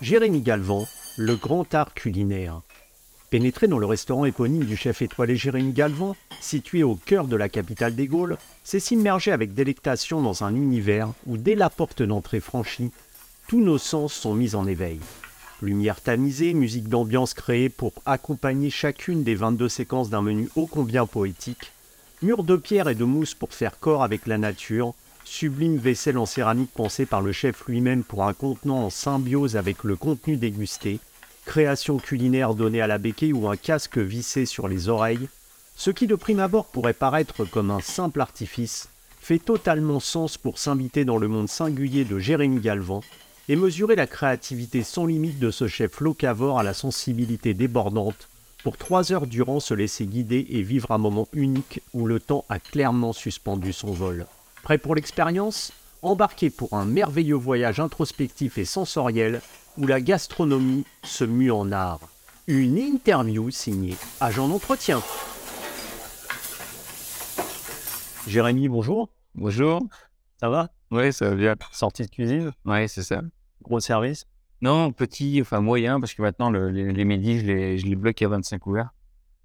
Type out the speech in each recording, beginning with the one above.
Jérémy Galvan, le grand art culinaire. Pénétrer dans le restaurant éponyme du chef étoilé Jérémy Galvan, situé au cœur de la capitale des Gaules, c'est s'immerger avec délectation dans un univers où, dès la porte d'entrée franchie, tous nos sens sont mis en éveil. Lumière tamisée, musique d'ambiance créée pour accompagner chacune des 22 séquences d'un menu ô combien poétique, murs de pierre et de mousse pour faire corps avec la nature, sublime vaisselle en céramique pensée par le chef lui-même pour un contenant en symbiose avec le contenu dégusté, création culinaire donnée à la béquille ou un casque vissé sur les oreilles, ce qui de prime abord pourrait paraître comme un simple artifice, fait totalement sens pour s'inviter dans le monde singulier de Jérémy Galvan et mesurer la créativité sans limite de ce chef locavore à la sensibilité débordante pour trois heures durant se laisser guider et vivre un moment unique où le temps a clairement suspendu son vol. Prêt pour l'expérience Embarquez pour un merveilleux voyage introspectif et sensoriel où la gastronomie se mue en art. Une interview signée Agent d'entretien. Jérémy, bonjour. Bonjour. Ça va? Oui, ça va bien. Sortie de cuisine? Oui, c'est ça. Gros service? Non, petit, enfin moyen, parce que maintenant, le- les, les midis, je les, je les bloque à 25 ouverts.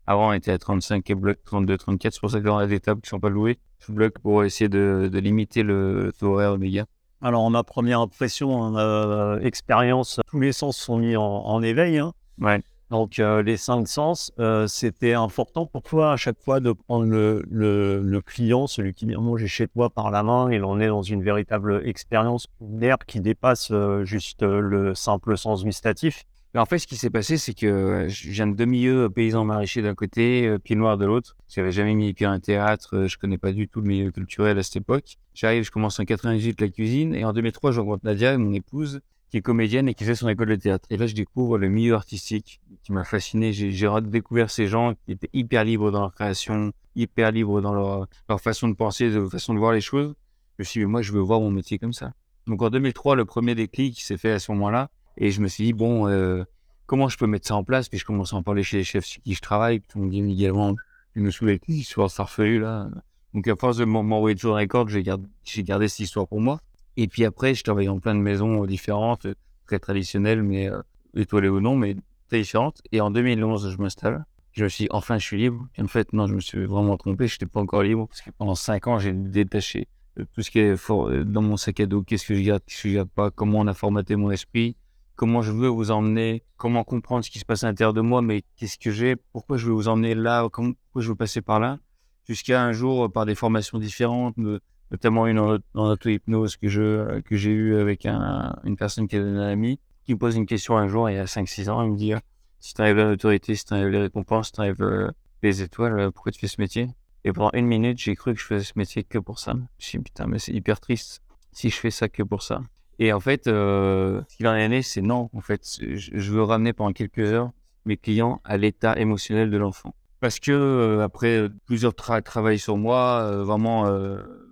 Avant, on était à 35 et bloc 32, 34. C'est pour ça que dans des tables qui sont pas louées, bloque pour essayer de, de limiter le taux horaire oméga. Alors, ma première impression, en euh, expérience, tous les sens sont mis en, en éveil. hein. Ouais. Donc, euh, les cinq sens, euh, c'était important pour toi à chaque fois de prendre le, le- le client, celui qui vient manger chez toi par la main. Il en est dans une véritable expérience culinaire qui dépasse euh, juste le simple sens gustatif? En fait, ce qui s'est passé, c'est que euh, je viens de deux milieux, euh, paysan maraîcher d'un côté, euh, pied noir de l'autre. J'avais jamais mis les pieds à un théâtre, je connais pas du tout le milieu culturel à cette époque. J'arrive, je commence en 98 la cuisine, et en 2003, je rencontre Nadia, mon épouse, qui est comédienne et qui fait son école de théâtre. Et là, je découvre le milieu artistique qui m'a fasciné. J'ai redécouvert ces gens qui étaient hyper libres dans leur création, hyper libres dans leur, façon de penser, leur façon de voir les choses. Je me suis dit, mais moi, je veux voir mon métier comme ça. Donc en 2003, le premier déclic s'est fait à ce moment-là. Et je me suis dit, bon, euh, comment je peux mettre ça en place? Puis je commence à en parler chez les chefs sur qui je travaille. Puis on me dit également, tu saoules avec cette histoire farfelue là? Donc à force de m'en- m'envoyer toujours un record, j'ai gardé, gardé cette histoire pour moi. Et puis après, je travaille en plein de maisons euh, différentes, euh, très traditionnelles, mais euh, étoilées ou non, mais très différentes. Et en 2011, je m'installe. Je me suis dit, enfin, je suis libre. Et en fait, non, je me suis vraiment trompé. Je n'étais pas encore libre parce que pendant cinq ans, j'ai détaché de tout ce qui est euh, dans mon sac à dos. Qu'est-ce que je garde, qu'est-ce que je garde pas, comment on a formaté mon esprit, comment je veux vous emmener, comment comprendre ce qui se passe à l'intérieur de moi, mais qu'est-ce que j'ai, pourquoi je veux vous emmener là, pourquoi je veux passer par là. Jusqu'à un jour, euh, par des formations différentes, me- notamment une en, en auto-hypnose que que j'ai eu avec un, une personne qui est un ami, qui me pose une question un jour, il y a 5-6 ans, il me dit euh, si tu arrives à l'autorité, si tu arrives les récompenses, si tu arrives les étoiles, euh, pourquoi tu fais ce métier? Et pendant une minute, j'ai cru que je faisais ce métier que pour ça. Je me suis dit, putain, mais c'est hyper triste si je fais ça que pour ça. Et en fait, euh, ce qu'il en est c'est non. En fait, je, veux ramener pendant quelques heures mes clients à l'état émotionnel de l'enfant. Parce que euh, après euh, plusieurs tra travail sur moi, euh, vraiment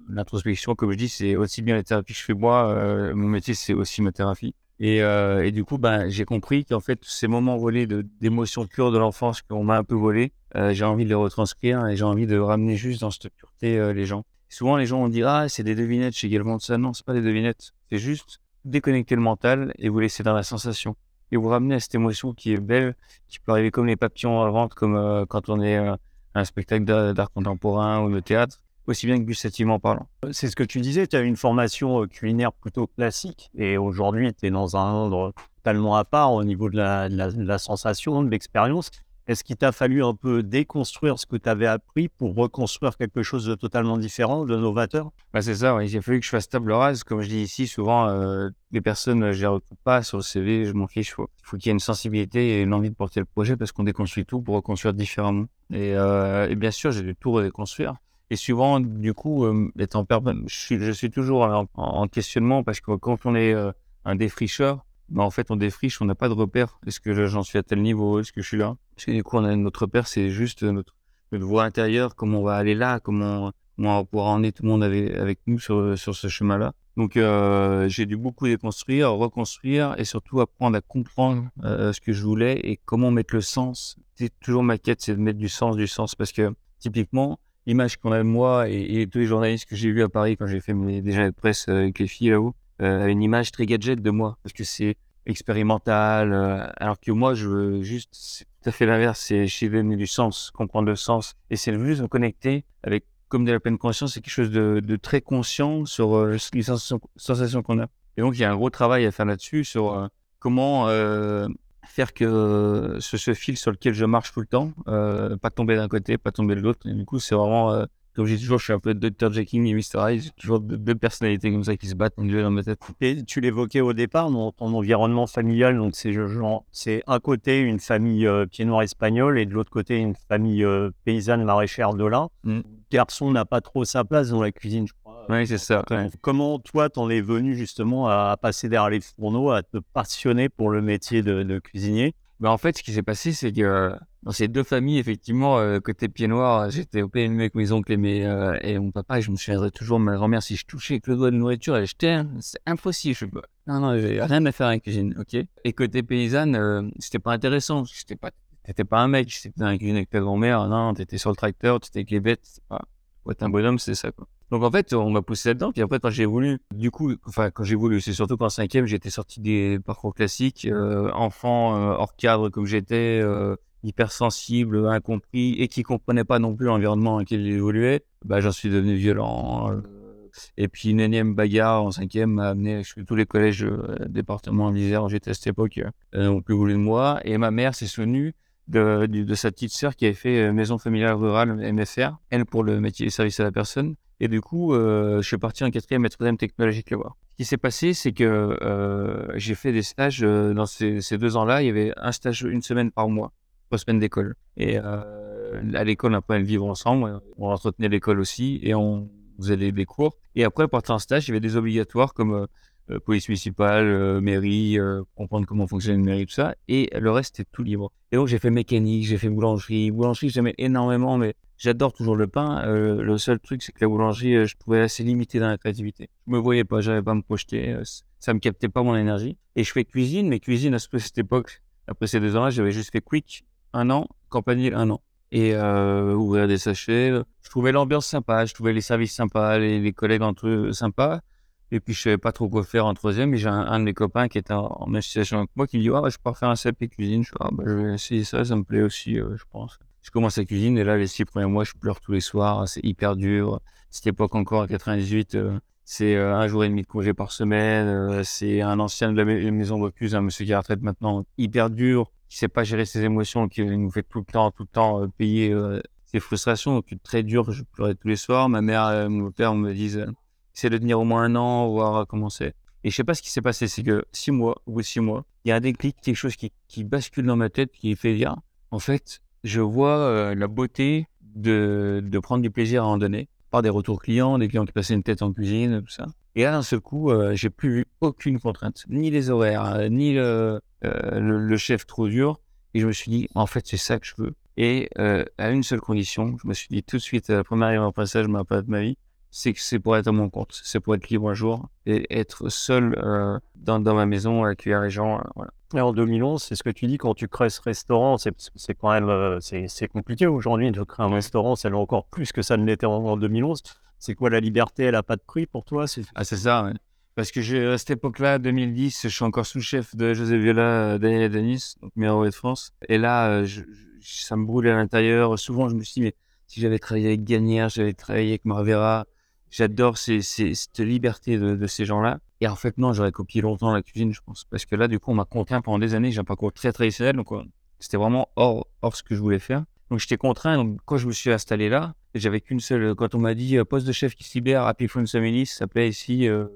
l'introspection, comme je dis, c'est aussi bien la thérapie que je fais moi. mon métier, c'est aussi ma thérapie. Et, du coup, ben, j'ai compris qu'en fait, ces moments volés d'émotions pures de l'enfance qu'on m'a un peu volés, euh, j'ai envie de les retranscrire et j'ai envie de ramener juste dans cette pureté les gens. Souvent, les gens vont dire Ah, c'est des devinettes chez de ça. Non, c'est pas des devinettes. C'est juste déconnecter le mental et vous laisser dans la sensation. Et vous ramener à cette émotion qui est belle, qui peut arriver comme les papillons à ventre, comme euh, quand on est euh, à un spectacle d'art contemporain ou de théâtre, aussi bien que gustativement parlant. C'est ce que tu disais, tu as une formation euh, culinaire plutôt classique et aujourd'hui tu es dans un monde totalement à part au niveau la, la- de la sensation, de l'expérience. Est-ce qu'il t'a fallu un peu déconstruire ce que tu avais appris pour reconstruire quelque chose de totalement différent, de novateur? Bah, c'est ça, oui. Il a fallu que je fasse table rase. Comme je dis ici, souvent, euh, les personnes, euh, je les recrute pas sur le CV, je m'en fiche. Faut, faut qu'il y ait une sensibilité et une envie de porter le projet parce qu'on déconstruit tout pour reconstruire différemment. Et, euh, et bien sûr, j'ai dû tout redéconstruire. Et souvent, du coup, étant permanent, je suis, toujours en, en- en questionnement parce que quand on est un défricheur, bah, en fait, on défriche, on n'a pas de repère. Est-ce que j'en suis à tel niveau? Est-ce que je suis là? Parce du coup, on a notre repère, c'est juste notre, notre voie intérieure, comment on va aller là, comment, on va pouvoir emmener tout le monde avec, nous sur, ce chemin-là. Donc, euh, j'ai dû beaucoup déconstruire, reconstruire et surtout apprendre à comprendre euh, ce que je voulais et comment mettre le sens. C'est toujours ma quête, c'est de mettre du sens, du sens. Parce que, typiquement, l'image qu'on a de moi et, et tous les journalistes que j'ai vus à Paris quand j'ai fait mes déjeuners de presse euh, avec les filles là-haut, euh, une image très gadget de moi. Parce que c'est expérimental. alors que moi, je veux juste, c'est tout à fait l'inverse. C'est chez donner du sens, comprendre le sens. Et c'est juste me connecter avec, comme de la pleine conscience, c'est quelque chose de, très conscient sur les sensations, qu'on a. Et donc, il y a un gros travail à faire là-dessus sur comment faire que ce, fil sur lequel je marche tout le temps, pas tomber d'un côté, pas tomber de l'autre. Et du coup, c'est vraiment comme je dis toujours, je suis un peu Dr. Jekyll et Mr. Hyde. J'ai toujours deux, personnalités comme ça qui se battent dans ma tête. Et tu l'évoquais au départ, dans ton environnement familial, donc c'est c'est un côté une famille euh, pied noir espagnole et de l'autre côté une famille euh, paysanne maraîchère de là. Mm. Garçon n'a pas trop sa place dans la cuisine, je crois. Oui, c'est ça. Comment toi, t'en es venu justement à passer derrière les fourneaux, à te passionner pour le métier de, de cuisinier? Bah, en fait, ce qui s'est passé, c'est que euh, dans ces deux familles, effectivement, euh, côté pied noir, j'étais au PMU avec mes oncles et, mes, euh, et mon papa, et je me souviendrai toujours ma grand-mère, si je touchais avec le doigt de nourriture, elle jetait, c'est impossible. Je... Non, non, j'ai rien à faire avec la cuisine, ok. Et côté paysanne, c'était pas intéressant. J'étais pas, t'étais pas un mec, j'étais dans la cuisine avec ta grand-mère, non, t'étais sur le tracteur, t'étais avec les bêtes, c'est pas... Ouais, un bonhomme, c'est ça, quoi. Donc en fait, on m'a poussé là-dedans. Puis après, quand j'ai voulu, du coup, enfin quand j'ai voulu, c'est surtout qu'en cinquième, j'étais sorti des parcours classiques, euh, enfant euh, hors cadre comme j'étais, euh, hypersensible, incompris et qui comprenait pas non plus l'environnement dans lequel il évoluait. Bah, j'en suis devenu violent. et puis une énième bagarre en cinquième m'a amené, je tous les collèges département d'Isère où j'étais à cette époque, n'ont plus voulu de moi. Et ma mère s'est souvenue de, sa petite sœur qui avait fait maison familiale rurale MFR, elle pour le métier de service à la personne. Et du coup, euh, je suis parti en quatrième et troisième technologique le voir. Ce qui s'est passé, c'est que euh, j'ai fait des stages euh, dans ces, deux ans-là. Il y avait un stage une semaine par mois, trois semaines d'école. Et à l'école, on apprenait à vivre ensemble. On entretenait l'école aussi et on faisait des, cours. Et après, partir en stage, il y avait des obligatoires comme police municipale, mairie, comprendre comment fonctionne une mairie, tout ça. Et le reste, c'était tout libre. Et donc, j'ai fait mécanique, j'ai fait boulangerie. Boulangerie, j'aimais énormément, mais J'adore toujours le pain. Euh, le seul truc, c'est que la boulangerie, euh, je trouvais assez limité dans la créativité. Je me voyais pas, j'avais pas à me projeter. Euh, ça me captait pas mon énergie. Et je fais cuisine, mais cuisine à cette époque, après ces deux ans-là, j'avais juste fait quick un an, campanile un an. Et ouvrir des sachets. Je trouvais l'ambiance sympa, je trouvais les services sympas, les, collègues entre eux sympas. Et puis, je savais pas trop quoi faire en troisième. Et j'ai un, de mes copains qui était en, même situation que moi qui me dit Ah, je peux faire un CAP cuisine. Je, ah, bah, vais essayer ça, ça me plaît aussi, je pense je commence à cuisiner et là, les six premiers mois, je pleure tous les soirs. C'est hyper dur. Cette époque encore, en 98, euh, c'est euh, un jour et demi de congé par semaine. Euh, c'est un ancien de la maison Bocuse, un monsieur qui est à retraite maintenant, hyper dur, qui sait pas gérer ses émotions, qui nous fait tout le temps, tout le temps payer ses frustrations. Donc, très dur. Je pleurais tous les soirs. Ma mère, mon père me disent, essaie de tenir au moins un an, voir comment c'est. Et je sais pas ce qui s'est passé, c'est que six mois, de six mois, il y a un déclic, quelque chose qui, qui bascule dans ma tête, qui fait dire, en fait, je vois euh, la beauté de, de, prendre du plaisir à en donner par des retours clients, des clients qui passaient une tête en cuisine, tout ça. Et là, d'un seul coup, euh, j'ai plus eu aucune contrainte, ni les horaires, euh, ni le, le, chef trop dur. Et je me suis dit, en fait, c'est ça que je veux. Et à une seule condition, je me suis dit tout de suite, la première en passage, je de ma vie, c'est que c'est pour être à mon compte, c'est pour être libre un jour et être seul euh, dans, dans, ma maison, accueillir les gens. Euh, voilà. Et en 2011, c'est ce que tu dis quand tu crées ce restaurant, c'est quand même euh, c'est compliqué aujourd'hui de créer un restaurant, c'est encore plus que ça ne l'était en, 2011. C'est quoi la liberté Elle n'a pas de prix pour toi Ah, c'est ça, Parce que à cette époque-là, 2010, je suis encore sous-chef de José Viola, Daniel et Denis, donc meilleur de France. Et là, je, ça me brûle à l'intérieur. Souvent, je me suis dit, mais si j'avais travaillé avec Gagnère, j'avais travaillé avec Marvera, J'adore cette liberté de, ces gens-là. Et en fait, non, j'aurais copié longtemps la cuisine, je pense. Parce que là, du coup, on m'a contraint pendant des années. J'ai un parcours très traditionnel. Donc, c'était vraiment hors, hors ce que je voulais faire. Donc, j'étais contraint. Donc, quand je me suis installé là, j'avais qu'une seule. Quand on m'a dit euh, poste de chef qui se libère, Happy Fun Family, ça s'appelait ici euh,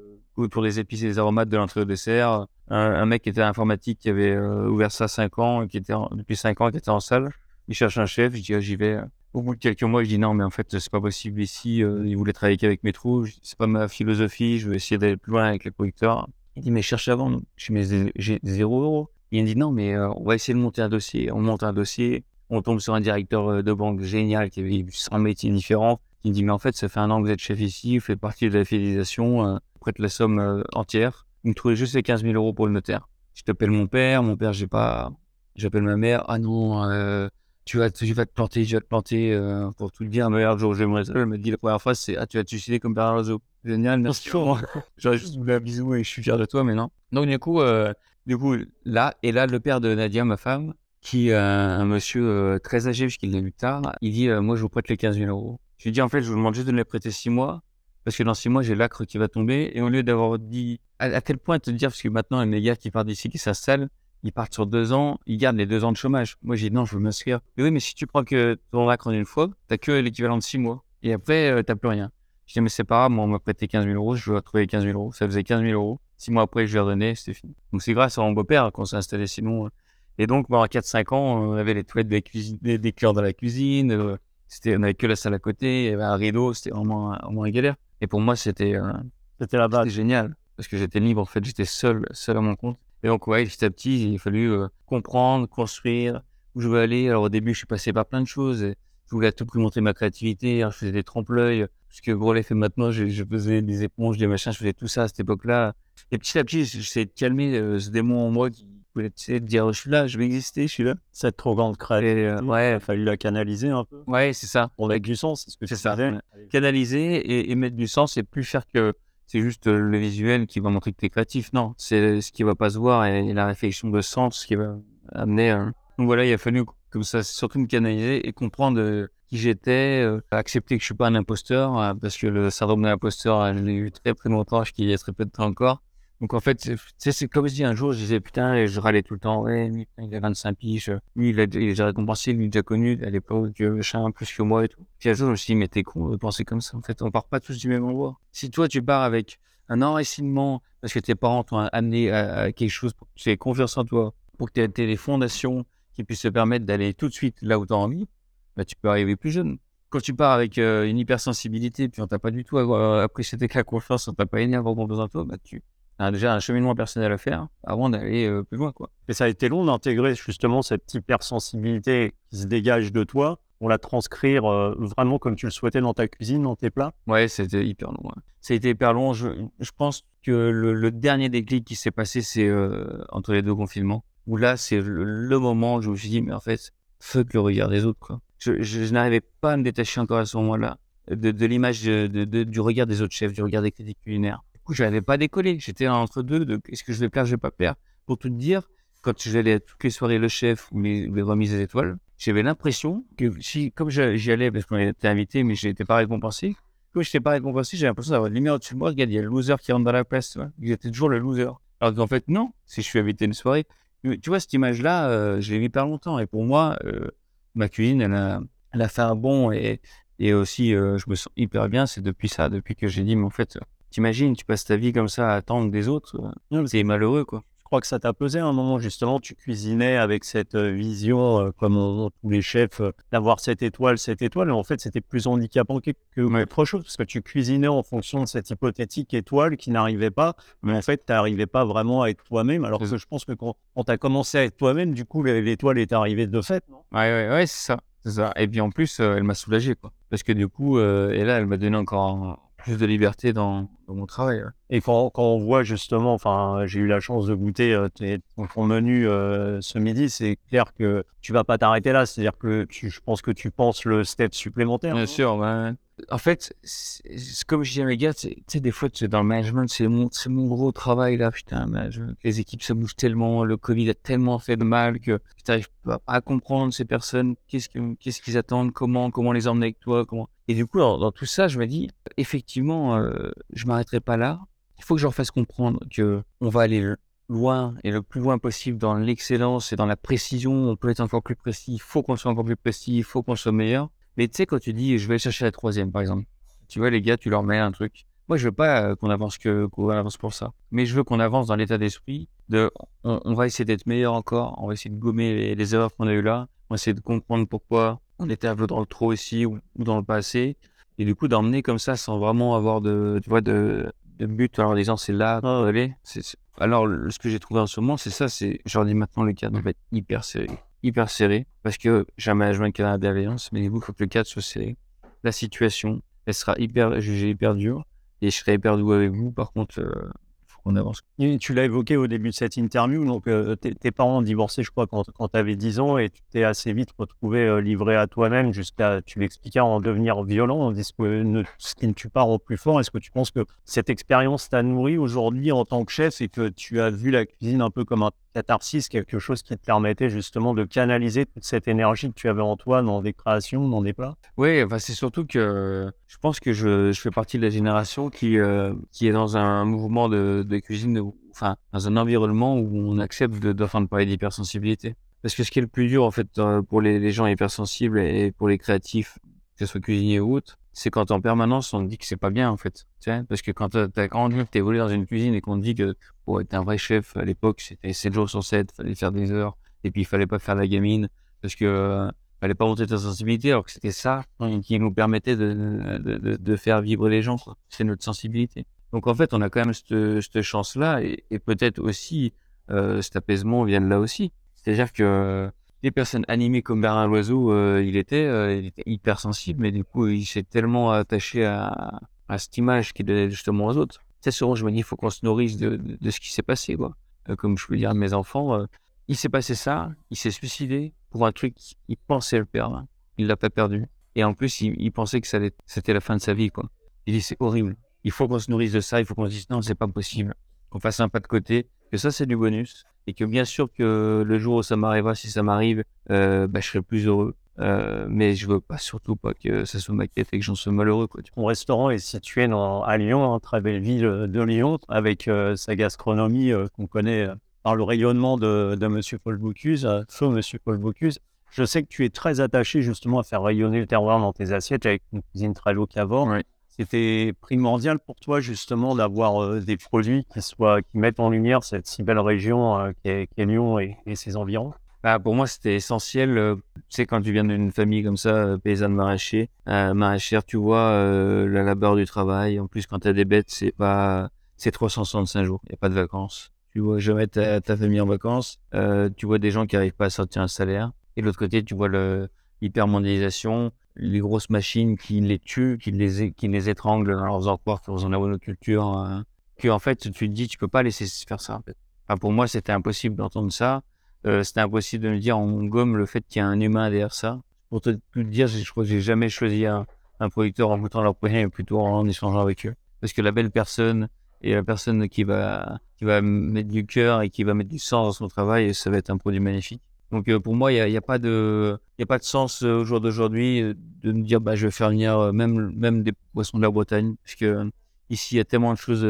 pour les épices et les aromates de l'entrée au dessert. Un, mec qui était informatique, qui avait euh, ouvert ça 5 ans, qui était depuis 5 ans, qui était en salle. Il cherche un chef. Je dis, ah, j'y vais. Au bout de quelques mois, je dis non, mais en fait, c'est pas possible ici. Euh, il voulait travailler qu'avec mes trous. C'est pas ma philosophie. Je veux essayer d'aller plus loin avec les producteurs. Il dit, mais cherche avant. Je dis, j'ai zéro euro. Il me dit, non, mais euh, on va essayer de monter un dossier. On monte un dossier. On tombe sur un directeur euh, de banque génial qui avait 100 métiers différents. Il me dit, mais en fait, ça fait un an que vous êtes chef ici. Vous faites partie de la fidélisation. Euh, prête la somme entière. Il me trouvait juste les 15 000 euros pour le notaire. Je t'appelle mon père. Mon père, j'ai pas. J'appelle ma mère. Ah non, tu vas, tu vas te planter, tu vas te planter, euh, pour tout le dire, meilleur jour, j'aimerais ça. Elle me dit la première fois, c'est, ah, tu vas te suicider comme Bernard Génial, merci. J'aurais juste voulu un bisou et je suis fier de toi, mais non. Donc, du coup, euh, Du coup, là, et là, le père de Nadia, ma femme, qui est un, monsieur euh, très âgé, puisqu'il l'a vu tard, il dit euh, Moi, je vous prête les 15 000 euros. Je lui dis En fait, je vous demande juste de me les prêter 6 mois, parce que dans 6 mois, j'ai l'acre qui va tomber. Et au lieu d'avoir dit, à, tel point te dire, parce que maintenant, les gars qui partent d'ici, qui s'installent, ils partent sur deux ans, ils gardent les deux ans de chômage. Moi, j'ai dit non, je veux m'inscrire. Mais oui, mais si tu prends que ton acre en une fois, t'as que l'équivalent de six mois. Et après, euh, t'as plus rien. Je dis, mais c'est pas grave, moi, on m'a prêté 15 000 euros, je veux retrouver les 15 000 euros. Ça faisait 15 000 euros. Six mois après, je lui ai redonné, c'était fini. Donc, c'est grâce à mon beau-père qu'on s'est installé sinon. Euh. Et donc, pendant 4-5 ans, on avait les toilettes des, cuisine, des, des dans la cuisine. Euh, c'était, on avait que la salle à côté, il y avait un rideau, c'était vraiment, vraiment une galère. Et pour moi, c'était, c'était la base. C'était génial. Parce que j'étais libre, en fait, j'étais seul, seul à mon compte. Et donc, ouais, petit à petit, il a fallu euh, comprendre, construire où je veux aller. Alors, au début, je suis passé par plein de choses. Je voulais à tout prix montrer ma créativité. je faisais des trompe-l'œil. Ce que Grolet fait maintenant, je, je, faisais des éponges, des machins, je faisais tout ça à cette époque-là. Et petit à petit, j'essayais de calmer euh, ce démon en moi qui voulait de dire je suis là, je vais exister, je suis là. Cette trop grande créativité, euh, ouais, il a fallu la canaliser un peu. Ouais, c'est ça. Pour mettre du sens, c'est ce que c'est ça. Canaliser et, et, mettre du sens et plus faire que c'est juste euh, le visuel qui va montrer que tu es créatif. Non, c'est ce qui va pas se voir et, la réflexion de sens qui va amener. Donc voilà, il a fallu comme ça surtout me canaliser et comprendre euh, qui j'étais, euh, accepter que je suis pas un imposteur parce que le syndrome de l'imposteur, je l'ai eu très très longtemps, je qu'il y a très peu de temps encore. Donc en fait, c'est comme si un jour je disais putain, et je râlais tout le temps, ouais, il a 25 piges, lui il a, déjà récompensé, lui déjà connu à l'époque, un plus que moi et tout. Puis un jour je me suis dit, mais t'es con de penser comme ça, en fait, on part pas tous du même endroit. Si toi tu pars avec un enracinement parce que tes parents t'ont amené à, quelque chose pour que tu aies confiance en toi, pour que tu aies des fondations qui puissent te permettre d'aller tout de suite là où tu as envie, bah, tu peux arriver plus jeune. Quand tu pars avec euh, une hypersensibilité, puis on t'a pas du tout apprécié tes la confiance, on t'a pas à avoir besoin de toi, bah, tu, a déjà un cheminement personnel à faire avant d'aller euh, plus loin. Quoi. Et ça a été long d'intégrer justement cette hypersensibilité qui se dégage de toi pour la transcrire euh, vraiment comme tu le souhaitais dans ta cuisine, dans tes plats? Ouais, c'était hyper long. Ça a été hyper long. Je, je pense que le, dernier déclic qui s'est passé, c'est euh, entre les deux confinements, où là, c'est le, moment où je me suis dit, mais en fait, fuck le regard des autres. Quoi. Je, je, n'arrivais pas à me détacher encore à ce moment-là de, de l'image de, du regard des autres chefs, du regard des critiques culinaires coup, je n'avais pas décollé. J'étais entre deux de est-ce que je vais plaire, je vais pas plaire. Pour tout te dire, quand j'allais à toutes les soirées Le Chef ou les, remises des étoiles, j'avais l'impression que si, comme j'y allais parce qu'on était invité, mais je n'étais pas récompensé, comme je n'étais pas récompensé, j'avais l'impression d'avoir une lumière au-dessus de moi. Regarde, il y a le loser qui rentre dans la place. J'étais toujours le loser. Alors qu'en fait, non, si je suis invité à une soirée. Tu vois, cette image-là, euh, je l'ai mis pas longtemps. Et pour moi, euh, ma cuisine, elle a, elle a fait un bon et, et aussi, euh, je me sens hyper bien. C'est depuis ça, depuis que j'ai dit, mais en fait, T'imagines, tu passes ta vie comme ça à attendre des autres, euh, c'est malheureux, quoi. Je crois que ça t'a pesé à un moment, justement, tu cuisinais avec cette euh, vision, euh, comme tous les chefs, d'avoir cette étoile, cette étoile, et en fait, c'était plus handicapant que, autre chose, parce que tu cuisinais en fonction de cette hypothétique étoile qui n'arrivait pas, mais en fait, tu n'arrivais pas vraiment à être toi-même, alors que je pense que quand, tu as commencé à être toi-même, du coup, l'étoile est arrivée de fait, non? Ouais, ouais, ouais, c'est ça. ça. Et puis en plus, elle m'a soulagé, quoi. Parce que du coup, et là, elle m'a donné encore plus de liberté dans, mon travail. Et quand, quand, on voit justement, enfin, j'ai eu la chance de goûter euh, ton menu euh, ce midi, c'est clair que tu vas pas t'arrêter là. C'est-à-dire que tu, je pense que tu penses le step supplémentaire. Bien sûr, en fait, comme je dis à mes gars, tu sais, des fois, dans le management, c'est mon, mon gros travail là, putain, les équipes se bougent tellement, le Covid a tellement fait de mal que tu n'arrives pas à comprendre ces personnes, qu'est-ce qu'ils attendent, comment, comment les emmener avec toi, comment. Et du coup, dans, tout ça, je me dis, effectivement, euh, je m'arrêterai pas là. Il faut que je leur fasse comprendre que on va aller loin et le plus loin possible dans l'excellence et dans la précision. On peut être encore plus précis. Il faut qu'on soit encore plus précis. Il faut qu'on soit meilleur. Mais tu sais, quand tu dis je vais chercher la troisième, par exemple, tu vois, les gars, tu leur mets un truc. Moi, je veux pas euh, qu'on avance que qu'on avance pour ça, mais je veux qu'on avance dans l'état d'esprit de on, va essayer d'être meilleur encore, on va essayer de gommer les, erreurs qu'on a eues là, on va essayer de comprendre pourquoi on était un peu dans le trop ici ou, dans le passé, et du coup d'emmener comme ça sans vraiment avoir de, tu vois, de, but en disant c'est là, allez. Alors, ce que j'ai trouvé en ce moment, c'est ça, c'est, je leur dis maintenant, le cadre va être hyper serré hyper serré parce que j'ai un management qui a bienveillance, mais il faut que le cadre soit serré. La situation, elle sera hyper jugée hyper dure et je serai hyper doux avec vous. Par contre, euh, tu l'as évoqué au début de cette interview, donc tes parents ont divorcé, je crois, quand, quand tu avais 10 ans et tu t'es assez vite retrouvé livré à toi-même jusqu'à, tu l'expliquais, en devenir violent, en disant que ce qui ne tue pas rend plus fort? Est-ce que tu penses que cette expérience t'a nourri aujourd'hui en tant que chef et que tu as vu la cuisine un peu comme un catharsis, quelque chose qui te permettait justement de canaliser toute cette énergie que tu avais en toi dans des créations, dans des plats? Oui, enfin, c'est surtout que je pense que je, fais partie de la génération qui, euh, qui est dans un mouvement de, de, cuisine, enfin, dans un environnement où on accepte de, de, parler d'hypersensibilité. Parce que ce qui est le plus dur, en fait, euh, pour les gens hypersensibles et pour les créatifs, que ce soit cuisinier ou autre, c'est quand en permanence on te dit que c'est pas bien en fait. Parce que quand tu as grandi, que tu évolué dans une cuisine et qu'on te dit que pour être un vrai chef à l'époque c'était 7 jours sur 7, fallait faire des heures et puis il fallait pas faire la gamine parce que euh, fallait pas monter ta sensibilité alors que c'était ça qui nous permettait de, de, faire vibrer les gens. C'est notre sensibilité. Donc en fait on a quand même cette, cette chance-là et, et peut-être aussi euh, cet apaisement vient de là aussi. C'est-à-dire que des personnes animées comme Bernard Loiseau, euh, il, était, euh, il hyper sensible, mais du coup, il s'est tellement attaché à, cette image qu'il donnait justement aux autres. C'est souvent, je me dis, il faut qu'on se nourrisse de, ce qui s'est passé, quoi. Euh, comme je peux dire à mes enfants, il s'est passé ça, il s'est suicidé pour un truc qu'il pensait le perdre. Il l'a pas perdu. Et en plus, il, il pensait que c'était la fin de sa vie, quoi. Il dit, c'est horrible. Il faut qu'on se nourrisse de ça, il faut qu'on se dise, non, c'est pas possible. Qu'on fasse un pas de côté, que ça, c'est du bonus et que bien sûr que le jour où ça m'arrivera, si ça m'arrive, euh, bah, je serai plus heureux. Euh, mais je veux pas surtout pas que ça soit m'inquiète et que j'en sois malheureux. Quoi. Mon restaurant est situé dans, à Lyon, hein, très belle ville de Lyon, avec euh, sa gastronomie euh, qu'on connaît par le rayonnement de, de Monsieur Paul Bocuse, feu Monsieur Paul Bocuse. Je sais que tu es très attaché justement à faire rayonner le terroir dans tes assiettes avec une cuisine très locavore. Oui c'était primordial pour toi justement d'avoir euh, des produits qui soient qui mettent en lumière cette si belle région euh, qui, est, Lyon et, ses environs? Bah, pour moi c'était essentiel euh, tu sais quand tu viens d'une famille comme ça paysanne maraîcher maraîchère tu vois la labeur du travail. En plus quand tu as des bêtes c'est pas c'est 365 jours il y a pas de vacances. Tu vois jamais ta, ta famille en vacances tu vois des gens qui arrivent pas à sortir un salaire. Et de l'autre côté tu vois le l'hypermondialisation les grosses machines qui les tuent, qui les, qui les étranglent en leur faisant croire qu'ils ont euh, que en fait, tu te dis, tu peux pas laisser faire ça. En enfin, pour moi, c'était impossible d'entendre ça. Euh, c'était impossible de me dire, on gomme le fait qu'il y a un humain derrière ça. Pour te, dire, je crois que j'ai jamais choisi un, producteur en goûtant leur produit, mais plutôt en échangeant avec eux. Parce que la belle personne et la personne qui va, qui va mettre du cœur et qui va mettre du sens dans son travail, ça va être un produit magnifique. Donc euh, pour moi, il n'y a, pas de, pas de sens euh, au jour d'aujourd'hui euh, de me dire bah je vais faire venir même des poissons de la Bretagne, puisque ici il y a tellement de choses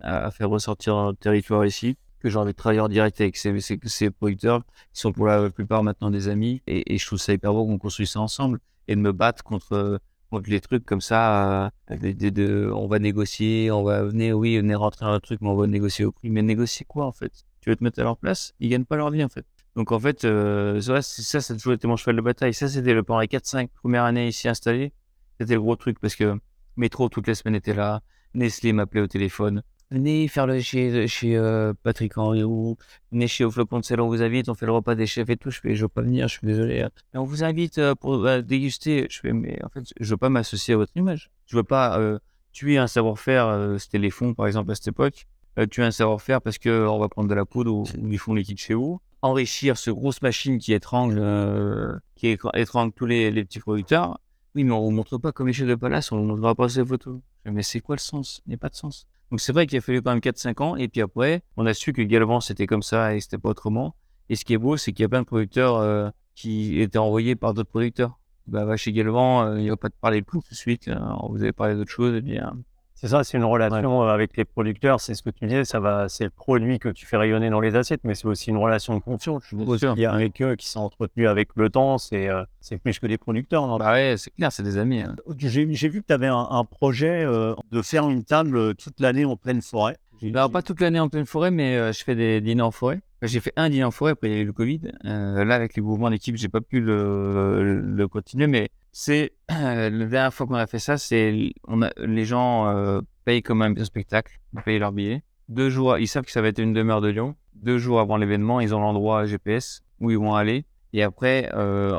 à, faire ressortir dans territoire ici que j'ai envie de travailler direct avec ces, producteurs qui sont pour la plupart maintenant des amis et, je trouve ça hyper beau qu'on construise ça ensemble et de me battre contre les trucs comme ça on va négocier on va venir oui dans un truc mais on va négocier au prix. Mais négocier quoi en fait? Tu veux te mettre à leur place? Ils gagnent pas leur vie en fait donc en fait, euh, ça, ça, a toujours été mon cheval de bataille. Ça, c'était le pendant les 4-5 premières années ici installé. C'était le gros truc parce que Métro, toutes les semaines, était là. Nestlé m'appelait au téléphone. Venez faire le chez, chez euh, Patrick Henry ou venez chez Au Flocon de Sel, on vous invite, on fait le repas des chefs et tout. Je fais, je veux pas venir, je suis désolé. Hein. on vous invite euh, pour euh, déguster. Je fais, mais en fait, je veux pas m'associer à votre image. Je veux pas tuer un savoir-faire. C'était les fonds, par exemple, à cette époque. tuer un savoir-faire parce qu'on va prendre de la poudre ou, ils font liquide chez vous enrichir ce grosse machine qui étrangle, euh, qui étrangle tous les, petits producteurs. Oui, mais on vous montre pas comme chefs de palace, on ne montrera pas ces photos. Mais c'est quoi le sens? Il n'y a pas de sens. Donc c'est vrai qu'il a fallu quand même 4-5 ans, et puis après, on a su que Galvan c'était comme ça et c'était pas autrement. Et ce qui est beau, c'est qu'il y a plein de producteurs euh, qui étaient envoyés par d'autres producteurs. Bah, va chez Galvan, euh, il va pas te parler de tout de suite. vous avez parlé d'autres choses, et bien c'est ça, c'est une relation euh, avec les producteurs. C'est ce que tu disais, ça va, c'est le produit que tu fais rayonner dans les assiettes, mais c'est aussi une relation de confiance. Il y a avec eux qui sont entretenus avec le temps. C'est, euh, c'est plus que des producteurs. Non? Bah ouais, c'est clair, c'est des amis. Hein. J'ai, vu que tu avais un, projet euh, de faire une table toute l'année en pleine forêt. Alors pas toute l'année en pleine forêt, mais je fais des dîners en forêt. J'ai fait un dîner en forêt, après le Covid. là, avec les mouvements d'équipe, j'ai pas pu le, le continuer, mais c'est la dernière fois qu'on a fait ça, c'est on a les gens euh, payent comme un spectacle, ils payent leur billet. Deux jours, ils savent que ça va être une demeure de Lyon. Deux jours avant l'événement, ils ont l'endroit GPS où ils vont aller. Et après, euh,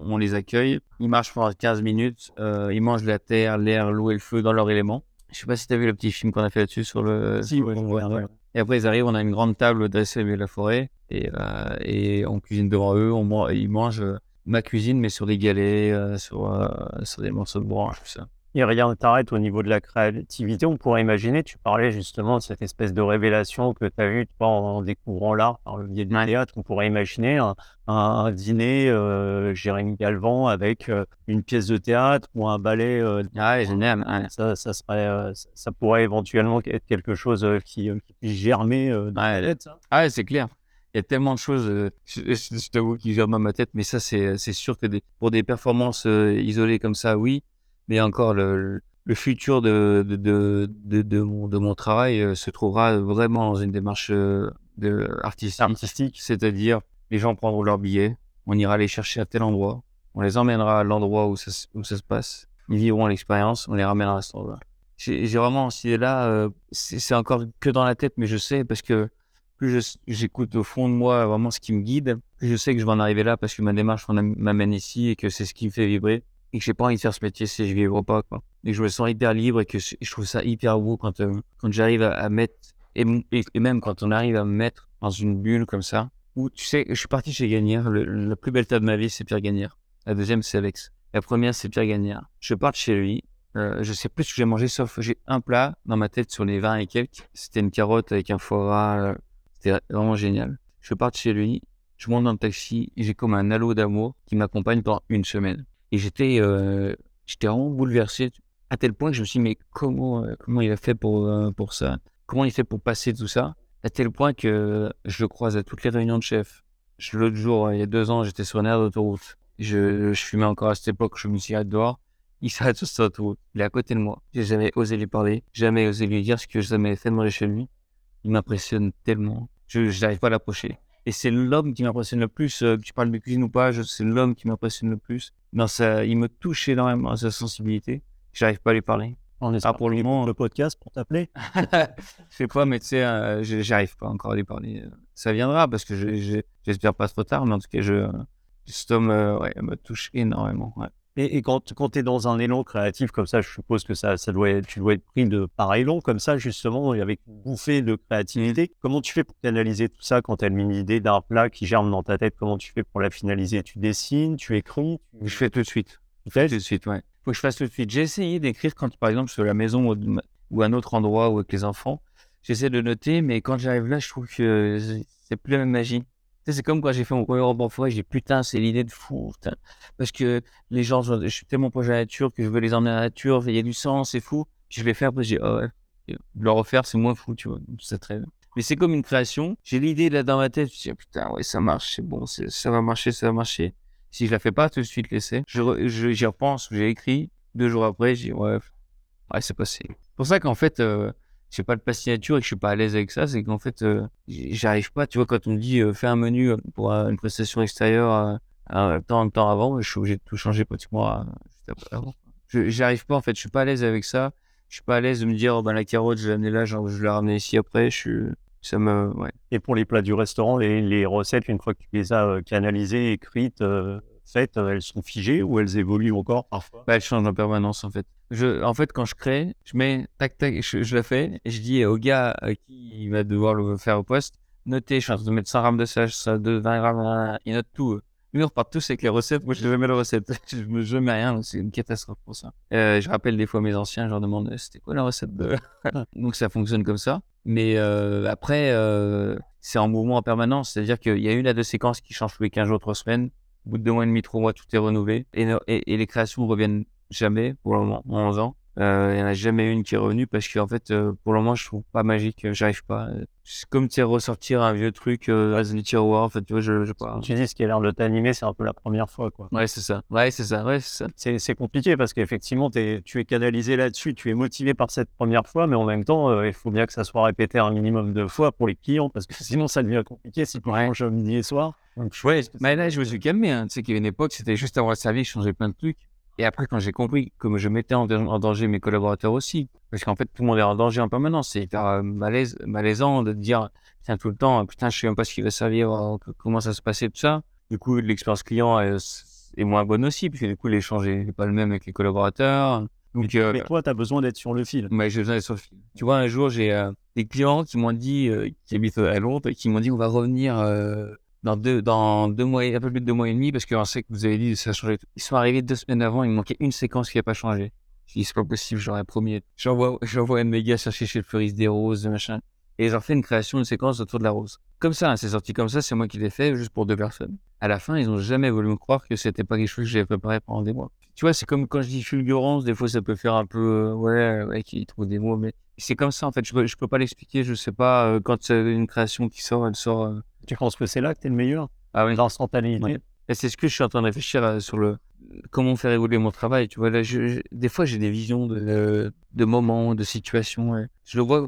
on les accueille. Ils marchent pendant 15 minutes. Euh, ils mangent la terre, l'air, l'eau et le feu dans leur élément. Je sais pas si tu as vu le petit film qu'on a fait là-dessus sur le. Si, ouais, ouais, ouais. Et après, ils arrivent, on a une grande table dressée au milieu de la forêt et, et on cuisine devant eux. On ils mangent ma cuisine, mais sur des galets, euh, sur, euh, sur des morceaux de branche, tout ça. Et rien ne t'arrête au niveau de la créativité. On pourrait imaginer, tu parlais justement de cette espèce de révélation que tu as eue toi, en découvrant l'art par le biais du théâtre. On pourrait imaginer un, un dîner euh, Jérémy Galvan avec euh, une pièce de théâtre ou un ballet. Ah, génial. ouais. ça, ça, serait, ça- pourrait éventuellement être quelque chose qui, qui euh, dans Ouais, ta tête, ça. Ah, c'est clair. Il y a tellement de choses, euh, je, je- je t'avoue, qui germent dans ma tête, mais ça, c'est c'est sûr que des- pour des performances euh, isolées comme ça, oui. Mais encore, le, le futur de, de, de, de, mon, de mon travail euh, se trouvera vraiment dans une démarche euh, de, artistique. artistique. C'est-à-dire, les gens prendront leur billet, on ira les chercher à tel endroit, on les emmènera à l'endroit où ça, se- où ça se passe, ils vivront l'expérience, on les ramènera à cet endroit. J'ai vraiment cette idée-là, euh, c'est encore que dans la tête, mais je sais parce que plus j'écoute au fond de moi vraiment ce qui me guide, plus je sais que je vais en arriver là parce que ma démarche m'amène ici et que c'est ce qui me fait vibrer et que j'ai pas envie de faire ce métier si je vivre pas quoi. Et je me sens hyper libre et que je trouve ça hyper beau quand euh, quand j'arrive à, mettre et, même quand on arrive à me mettre dans une bulle comme ça où tu sais je suis parti chez Gagnère, la plus belle table de ma vie c'est Pierre Gagnère. La deuxième c'est Alex. La première c'est Pierre Gagnère. Je pars chez lui, euh, je sais plus ce que j'ai mangé sauf j'ai un plat dans ma tête sur les 20 et quelques. C'était une carotte avec un foie gras. C'était vraiment génial. Je pars chez lui, je monte dans le taxi j'ai comme un halo d'amour qui m'accompagne pendant une semaine. Et j'étais euh, j'étais vraiment bouleversé à tel point que je me suis dit mais comment euh, comment il a fait pour euh, pour ça? Comment il fait pour passer tout ça? À tel point que je le croise à toutes les réunions de chefs. Je- L'autre jour, il y a deux ans, j'étais sur une aire d'autoroute. Je, fumais encore à cette époque, je me suis arrêté dehors. Il s'arrête sur cette autoroute. Il est à côté de moi. J'ai jamais osé lui parler, jamais osé lui dire ce que ça m'avait fait de chez lui. Il m'impressionne tellement. Je n'arrive pas à l'approcher. Et c'est l'homme qui m'impressionne le plus. euh, que tu parles de cuisine ou pas, je- c'est l'homme qui m'impressionne le plus. Dans sa, il me touche énormément à sa sensibilité. J'arrive pas à lui parler. On Ah, pour le moment, le podcast pour t'appeler. je sais pas, mais tu sais, euh, je- j'arrive pas encore à lui parler. Ça viendra parce que je- je- j'espère pas trop tard, mais en tout cas, je, cet homme euh, ouais, me touche énormément. Ouais. Et, et quand, quand tu es dans un élan créatif comme ça, je suppose que ça, ça doit être, tu dois être pris de par élan comme ça, justement, et avec une bouffée de créativité. Comment tu fais pour canaliser tout ça quand tu as une idée d'un plat qui germe dans ta tête? Comment tu fais pour la finaliser? Tu dessines, tu écris tu... Je fais tout de suite. tu fais Tout de suite, ouais. Faut que je fasse tout de suite. J'ai essayé d'écrire quand, par exemple, sur la maison ou, ou un autre endroit ou avec les enfants. J'essaie de noter, mais quand j'arrive là, je trouve que c'est plus la même magie. C'est comme quand j'ai fait mon premier roman forêt, j'ai putain, c'est l'idée de fou, putain. Parce que les gens, je, je suis tellement proche de la nature que je veux les emmener à la nature, il y a du sens, c'est fou. Je vais faire, après, j'ai, oh ouais, le refaire, c'est moins fou, tu vois. C'est très bien. Mais c'est comme une création. J'ai l'idée là dans ma tête, je dis, putain, ouais, ça marche, c'est bon, ça va marcher, ça va marcher. Si je la fais pas tout de suite l'essai, je, re- je- j'y repense, j'ai écrit. Deux jours après, j'ai dit, ouais, ouais, c'est passé. C'est pour ça qu'en fait, euh, j'ai pas de pastinature et que je suis pas à l'aise avec ça, c'est qu'en fait, euh, j'arrive pas, tu vois, quand on me dit, euh, fais un menu euh, pour euh, une prestation extérieure euh, temps de temps avant, je suis obligé de tout changer pratiquement juste avant. Je, j'arrive pas, en fait, je suis pas à l'aise avec ça. Je suis pas à l'aise de me dire, oh, ben, la carotte, je l'ai amenée là, genre, je vais la ramener ici après, je suis, ça me. Et pour les plats du restaurant, les, les recettes, une fois que tu les as canalisées, écrites, faites, euh, elles sont figées ou elles évoluent encore parfois? Bah, elle change en permanence en fait. Je, en fait, quand je crée, je mets tac tac, je, je la fais et je dis au gars à qui va devoir le faire au poste, notez, je suis en train de mettre 100 grammes de de 20 grammes, euh, il note tout. eux. Lui, on repart tous avec les recettes. Moi, je ne mets les recettes. je me je mets rien. C'est une catastrophe pour ça. Euh, je rappelle des fois mes anciens, je leur demande euh, c'était quoi la recette de. donc ça fonctionne comme ça. Mais euh, après, euh, c'est en mouvement en permanence. C'est-à-dire qu'il y a une à deux séquences qui changent tous les 15 jours, 3 semaines. Au bout de deux mois et demi, trois mois, tout est renouvelé. Et, les créations reviennent jamais pour le moment, en 11 ans. Euh, Il n'y en a jamais une qui est revenue parce que en fait, euh, pour le moment, je trouve pas magique. euh, J'arrive pas. Euh, C'est comme tu sais, ressortir un vieux truc euh, les tiroirs. En fait, tu vois, je, je sais pas. Tu dis ce qui a l'air de t'animer, c'est un peu la première fois. quoi. Ouais, c'est ça. Ouais, c'est ça. Ouais, c'est ça. C'est c'est compliqué parce qu'effectivement, t'es- tu es canalisé là-dessus, tu es motivé par cette première fois, mais en même temps, euh, il faut bien que ça soit répété un minimum de fois pour les clients parce que sinon, ça devient compliqué si tu manges midi et soir. Donc, je Ouais, mais là, je me suis calmé. Hein. Tu sais qu'il y a une époque, c'était juste avant le service, je changeais plein de trucs. Et après, quand j'ai compris que je mettais en, danger mes collaborateurs aussi, parce qu'en fait, tout le monde est en danger en permanence. C'est hyper euh, malaise, malaisant de te dire, putain, tout le temps, putain, je sais même pas ce qui va servir, euh, comment ça se passait, tout ça. Du coup, l'expérience client est, est moins bonne aussi, puisque du coup, l'échange n'est pas le même avec les collaborateurs. Donc, euh, Mais toi, tu as besoin d'être sur le fil. Ouais, j'ai besoin d'être sur le fil. Tu vois, un jour, j'ai euh, des clients qui m'ont dit, euh, qui habitent à Londres, qui m'ont dit on va revenir euh, dans deux, dans deux mois, un peu plus de deux mois et demi, parce qu'on sait que vous avez dit ça a changé. Ils sont arrivés deux semaines avant, il me manquait une séquence qui n'a pas changé. Je c'est pas possible, j'aurais promis. J'envoie, j'envoie méga chercher chez le fleuriste des roses, machin. Et ils ont fait une création, une séquence autour de la rose. Comme ça, hein, c'est sorti comme ça, c'est moi qui l'ai fait, juste pour deux personnes. À la fin, ils ont jamais voulu me croire que c'était pas quelque chose que j'avais préparé pendant des mois. Tu vois, c'est comme quand je dis fulgurance, des fois ça peut faire un peu, euh, ouais, ouais, qui trouve des mots, mais c'est comme ça en fait. Je peux, je peux pas l'expliquer, je sais pas, euh, quand c'est une création qui sort, elle sort. euh, Tu penses que c'est là que tu es le meilleur? Ah oui. L'instantanéité? Ouais. Et c'est ce que je suis en train de réfléchir euh, sur le comment faire évoluer mon travail. Tu vois, là, je- je- des fois, j'ai des visions de, de moments, de situations. ouais. Je le vois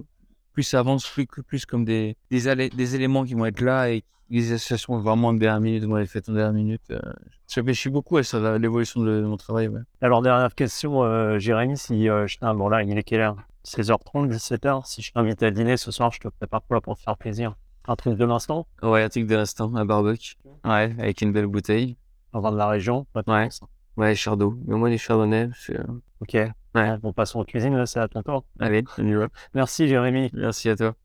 plus ça avance, plus, plus comme des, des, éléments qui vont être là et les associations vraiment de dernière minute, vont être faites en dernière minute. euh. Je réfléchis beaucoup à ça, l'évolution de, mon travail. Ouais. Alors, dernière question, euh, Jérémy, si euh, je t'in- bon là, il est quelle heure? 16h30, 17h. Si je t'invite à dîner ce soir, je te prépare quoi pour te faire plaisir? Un truc de l'instant? Ouais, un truc de l'instant, un barbecue. Ouais, avec une belle bouteille. On va de la région pas de Ouais. Ouais, chardot. Mais moi, les chardonnays, c'est... euh, Ok. Ouais. Bon, passons en cuisine, là, c'est à ton tour. Allez, on y va. Merci, Jérémy. Merci à toi.